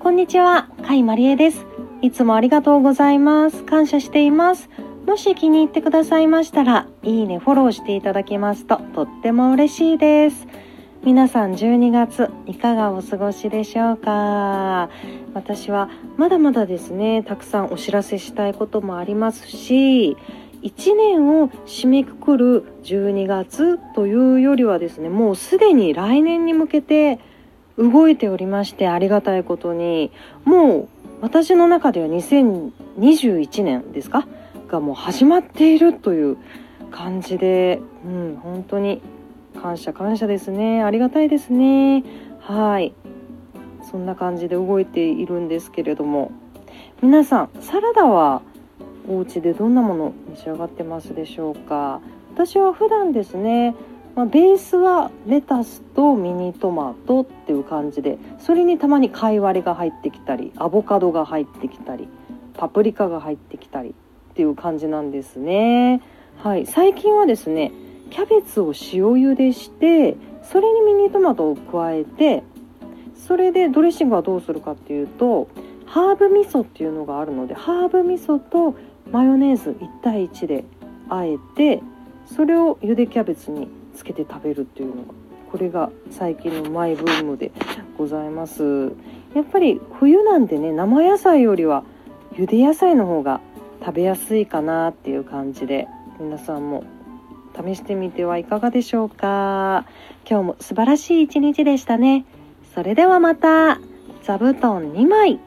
こんにちは、甲斐まりえです。いつもありがとうございます。感謝しています。もし気に入ってくださいましたら、いいね、フォローしていただけますととっても嬉しいです。皆さん12月いかがお過ごしでしょうか？私はまだまだですねたくさんお知らせしたいこともありますし1年を締めくくる12月というよりはですねもうすでに来年に向けて動いておりましてありがたいことにもう私の中では2021年ですかがもう始まっているという感じで、うん、本当に感謝感謝ですね。ありがたいですね。はい。そんな感じで動いているんですけれども。皆さんサラダはお家でどんなもの召し上がってますでしょうか？私は普段ですね、まあ、ベースはレタスとミニトマトっていう感じでそれにたまに貝割れが入ってきたりアボカドが入ってきたりパプリカが入ってきたりっていう感じなんですね。はい。最近はですねキャベツを塩茹でしてそれにミニトマトを加えてそれでドレッシングはどうするかっていうとハーブ味噌っていうのがあるのでハーブ味噌とマヨネーズ1対1であえてそれを茹でキャベツにつけて食べるっていうのがこれが最近のマイブームでございます。やっぱり冬なんでね生野菜よりは茹で野菜の方が食べやすいかなっていう感じで皆さんも試してみてはいかがでしょうか。今日も素晴らしい一日でしたね。それではまた座布団2枚。